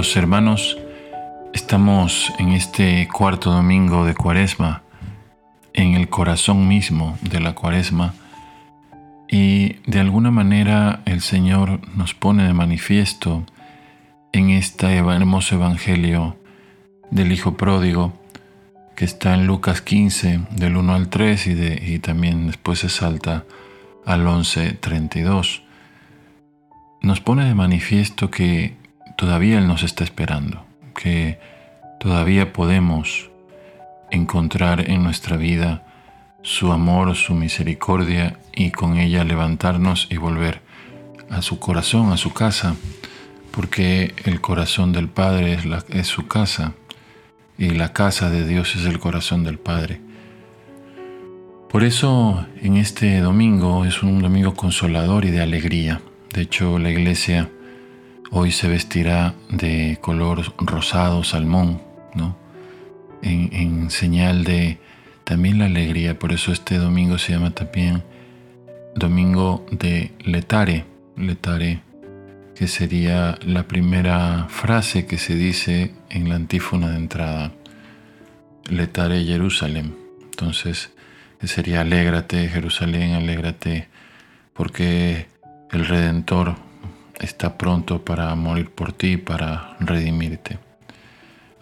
Hermanos, estamos en este cuarto domingo de Cuaresma, en el corazón mismo de la Cuaresma, y de alguna manera el Señor nos pone de manifiesto en este hermoso Evangelio del Hijo Pródigo, que está en Lucas 15, del 1 al 3, y, de, y también después se salta al 11, 32. Nos pone de manifiesto que todavía Él nos está esperando, que todavía podemos encontrar en nuestra vida su amor, su misericordia y con ella levantarnos y volver a su corazón, a su casa, porque el corazón del Padre es, su casa y la casa de Dios es el corazón del Padre. Por eso en este domingo es un domingo consolador y de alegría. De hecho, la iglesia Hoy se vestirá de color rosado, salmón, ¿no? En, señal de también la alegría. Por eso este domingo se llama también Domingo de Letare. Letare, que sería la primera frase que se dice en la antífona de entrada. Letare Jerusalén. Entonces, sería alégrate, Jerusalén, alégrate, porque el Redentor está pronto para morir por ti, para redimirte.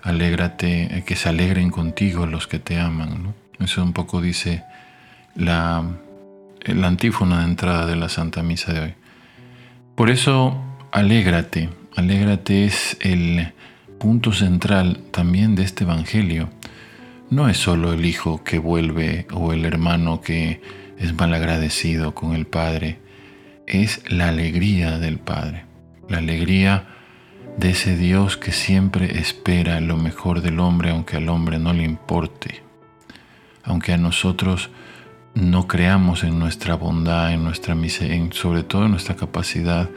Alégrate, que se alegren contigo los que te aman. Eso un poco dice la, la antífona de entrada de la Santa Misa de hoy. Por eso, alégrate. Alégrate es el punto central también de este Evangelio. No es solo el hijo que vuelve o el hermano que es malagradecido con el Padre es la alegría del Padre, la alegría de ese Dios que siempre espera lo mejor del hombre aunque al hombre no le importe, aunque a nosotros no creamos en nuestra bondad, en nuestra miseria, sobre todo en nuestra capacidad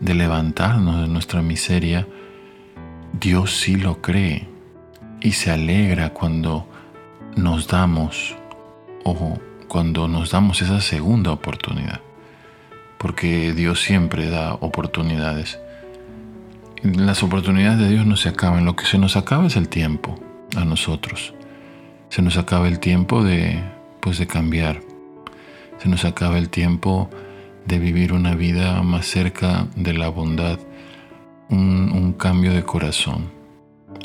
de levantarnos de nuestra miseria, Dios sí lo cree y se alegra cuando nos damos o cuando nos damos esa segunda oportunidad porque Dios siempre da oportunidades. Las oportunidades de Dios no se acaban, lo que se nos acaba es el tiempo a nosotros. Se nos acaba el tiempo de, pues, de cambiar. Se nos acaba el tiempo de vivir una vida más cerca de la bondad, un, un cambio de corazón.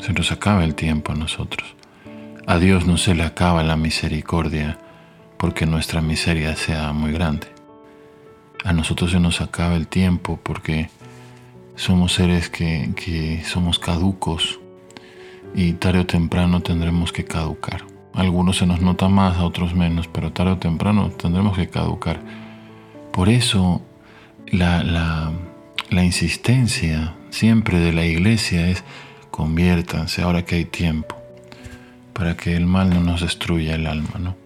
Se nos acaba el tiempo a nosotros. A Dios no se le acaba la misericordia porque nuestra miseria sea muy grande a nosotros se nos acaba el tiempo porque somos seres que, somos caducos y tarde o temprano tendremos que caducar. algunos se nos nota más, a otros menos, pero tarde o temprano tendremos que caducar. Por eso la, la insistencia siempre de la iglesia es conviértanse ahora que hay tiempo, para que el mal no nos destruya el alma, ¿no?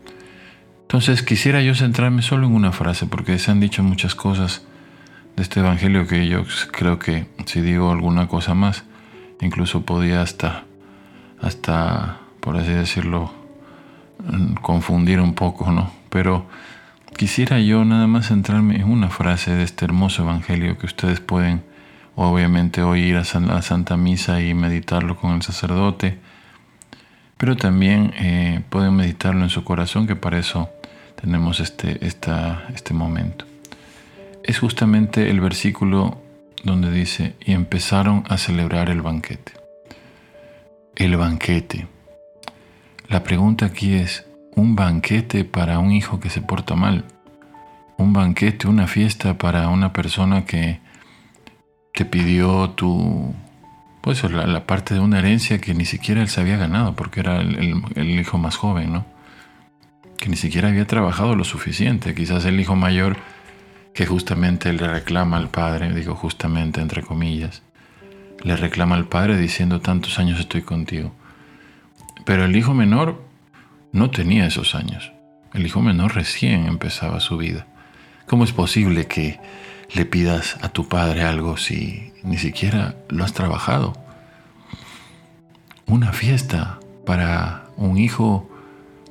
Entonces quisiera yo centrarme solo en una frase, porque se han dicho muchas cosas de este Evangelio que yo creo que si digo alguna cosa más, incluso podía hasta, hasta, por así decirlo, mm, confundir un poco, ¿no? Pero quisiera yo nada más centrarme en una frase de este hermoso Evangelio que ustedes pueden obviamente oír a la Santa Misa y meditarlo con el sacerdote, pero también eh, pueden meditarlo en su corazón, que para eso tenemos este, este momento. Es justamente el versículo donde dice, y empezaron a celebrar el banquete. El banquete. La pregunta aquí es, ¿un banquete para un hijo que se porta mal? ¿Un banquete, una fiesta para una persona que te pidió tu, pues la, parte de una herencia que ni siquiera él se había ganado porque era el, el hijo más joven, ¿no? Que ni siquiera había trabajado lo suficiente. Quizás el hijo mayor que justamente le reclama al padre, digo justamente entre comillas, le reclama al padre diciendo tantos años estoy contigo. Pero el hijo menor no tenía esos años. El hijo menor recién empezaba su vida. ¿Cómo es posible que le pidas a tu padre algo si ni siquiera lo has trabajado? Una fiesta para un hijo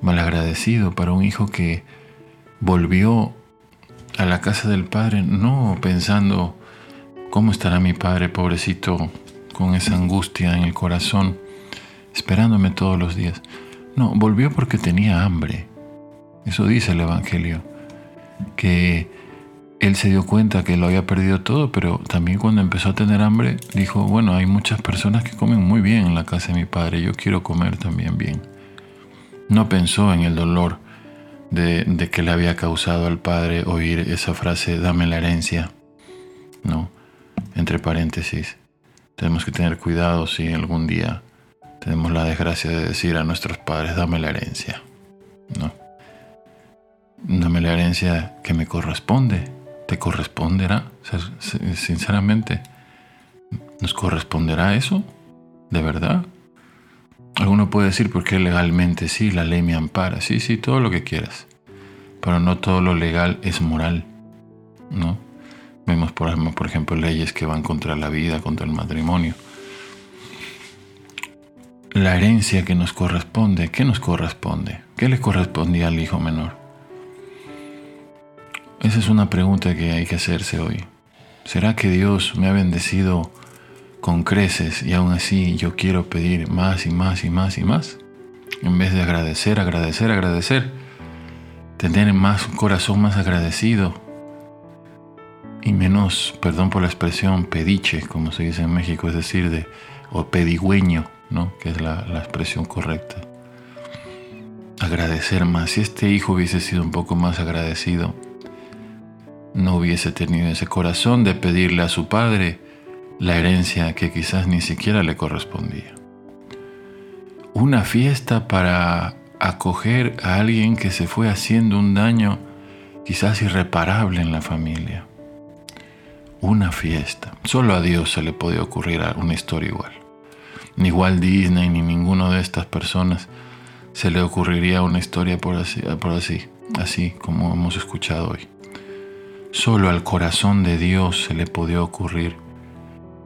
malagradecido para un hijo que volvió a la casa del padre no pensando cómo estará mi padre pobrecito con esa angustia en el corazón, esperándome todos los días. No, volvió porque tenía hambre. Eso dice el Evangelio, que él se dio cuenta que lo había perdido todo, pero también cuando empezó a tener hambre, dijo, bueno, hay muchas personas que comen muy bien en la casa de mi padre, yo quiero comer también bien. No pensó en el dolor de, que le había causado al padre oír esa frase, dame la herencia. No, entre paréntesis, tenemos que tener cuidado si algún día tenemos la desgracia de decir a nuestros padres, dame la herencia. No. Dame la herencia que me corresponde. ¿Te corresponderá? Sinceramente, ¿nos corresponderá eso? ¿De verdad? Alguno puede decir, porque legalmente sí, la ley me ampara. Sí, sí, todo lo que quieras. Pero no todo lo legal es moral. ¿No? Vemos, por por ejemplo, leyes que van contra la vida, contra el matrimonio. La herencia que nos corresponde, ¿qué nos corresponde? ¿Qué le correspondía al hijo menor? Esa es una pregunta que hay que hacerse hoy. ¿Será que Dios me ha bendecido con creces y aún así yo quiero pedir más y más y más y más. En vez de agradecer, agradecer, agradecer. Tener más un corazón más agradecido y menos, perdón por la expresión, pediche, como se dice en México, es decir, de, o pedigüeño, ¿no? que es la, la expresión correcta. Agradecer más. Si este hijo hubiese sido un poco más agradecido, no hubiese tenido ese corazón de pedirle a su padre la herencia que quizás ni siquiera le correspondía. Una fiesta para acoger a alguien que se fue haciendo un daño quizás irreparable en la familia. Una fiesta. Solo a Dios se le podía ocurrir una historia igual. Ni Walt Disney ni ninguno de estas personas se le ocurriría una historia por así, por así, así como hemos escuchado hoy. Solo al corazón de Dios se le podía ocurrir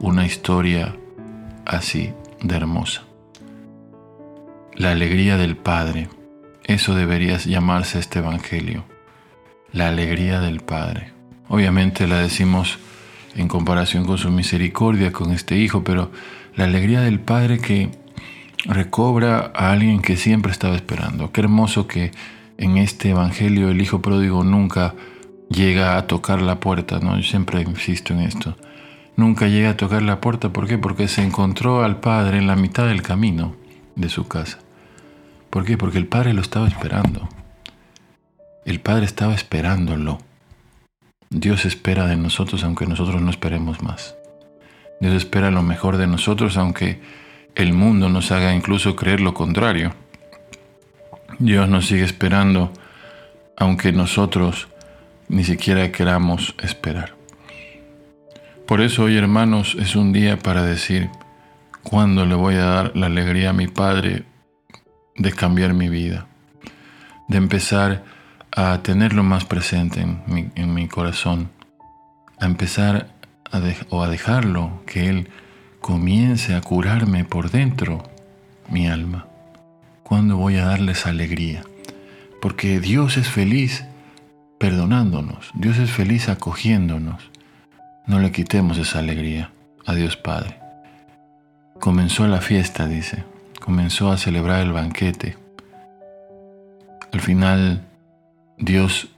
una historia así de hermosa. La alegría del Padre, eso debería llamarse este Evangelio, la alegría del Padre. Obviamente la decimos en comparación con su misericordia con este Hijo, pero la alegría del Padre que recobra a alguien que siempre estaba esperando. Qué hermoso que en este Evangelio el Hijo pródigo nunca llega a tocar la puerta, ¿no? Yo siempre insisto en esto Nunca llega a tocar la puerta, ¿por qué? Porque se encontró al padre en la mitad del camino de su casa. ¿Por qué? Porque el padre lo estaba esperando. El padre estaba esperándolo. Dios espera de nosotros aunque nosotros no esperemos más. Dios espera lo mejor de nosotros aunque el mundo nos haga incluso creer lo contrario. Dios nos sigue esperando aunque nosotros ni siquiera queramos esperar. Por eso hoy, hermanos, es un día para decir, ¿cuándo le voy a dar la alegría a mi Padre de cambiar mi vida? De empezar a tenerlo más presente en mi, corazón, a empezar a o a dejarlo que Él comience a curarme por dentro mi alma. ¿Cuándo voy a darles alegría? Porque Dios es feliz perdonándonos, Dios es feliz acogiéndonos. No le quitemos esa alegría a Dios Padre. Comenzó la fiesta, dice. Comenzó a celebrar el banquete. Al final, Dios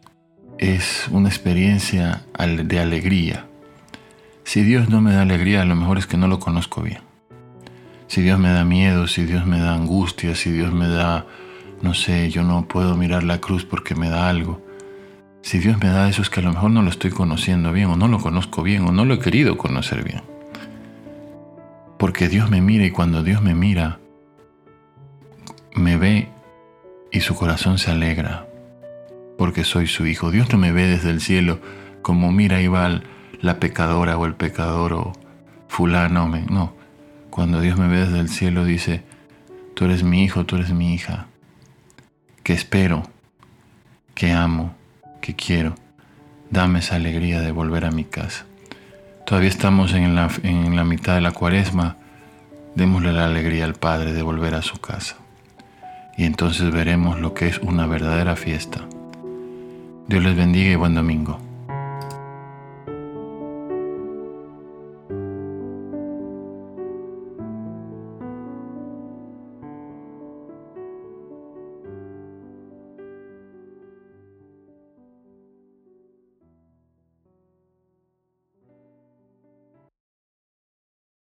es una experiencia de alegría. Si Dios no me da alegría, a lo mejor es que no lo conozco bien. Si Dios me da miedo, si Dios me da angustia, si Dios me da, no sé, yo no puedo mirar la cruz porque me da algo. Si Dios me da eso es que a lo mejor no lo estoy conociendo bien o no lo conozco bien o no lo he querido conocer bien. Porque Dios me mira y cuando Dios me mira, me ve y su corazón se alegra porque soy su hijo. Dios no me ve desde el cielo como mira y va la pecadora o el pecador o fulano. No, cuando Dios me ve desde el cielo dice, tú eres mi hijo, tú eres mi hija, que espero, que amo que quiero. Dame esa alegría de volver a mi casa. Todavía estamos en la, en la mitad de la cuaresma. Démosle la alegría al Padre de volver a su casa. Y entonces veremos lo que es una verdadera fiesta. Dios les bendiga y buen domingo.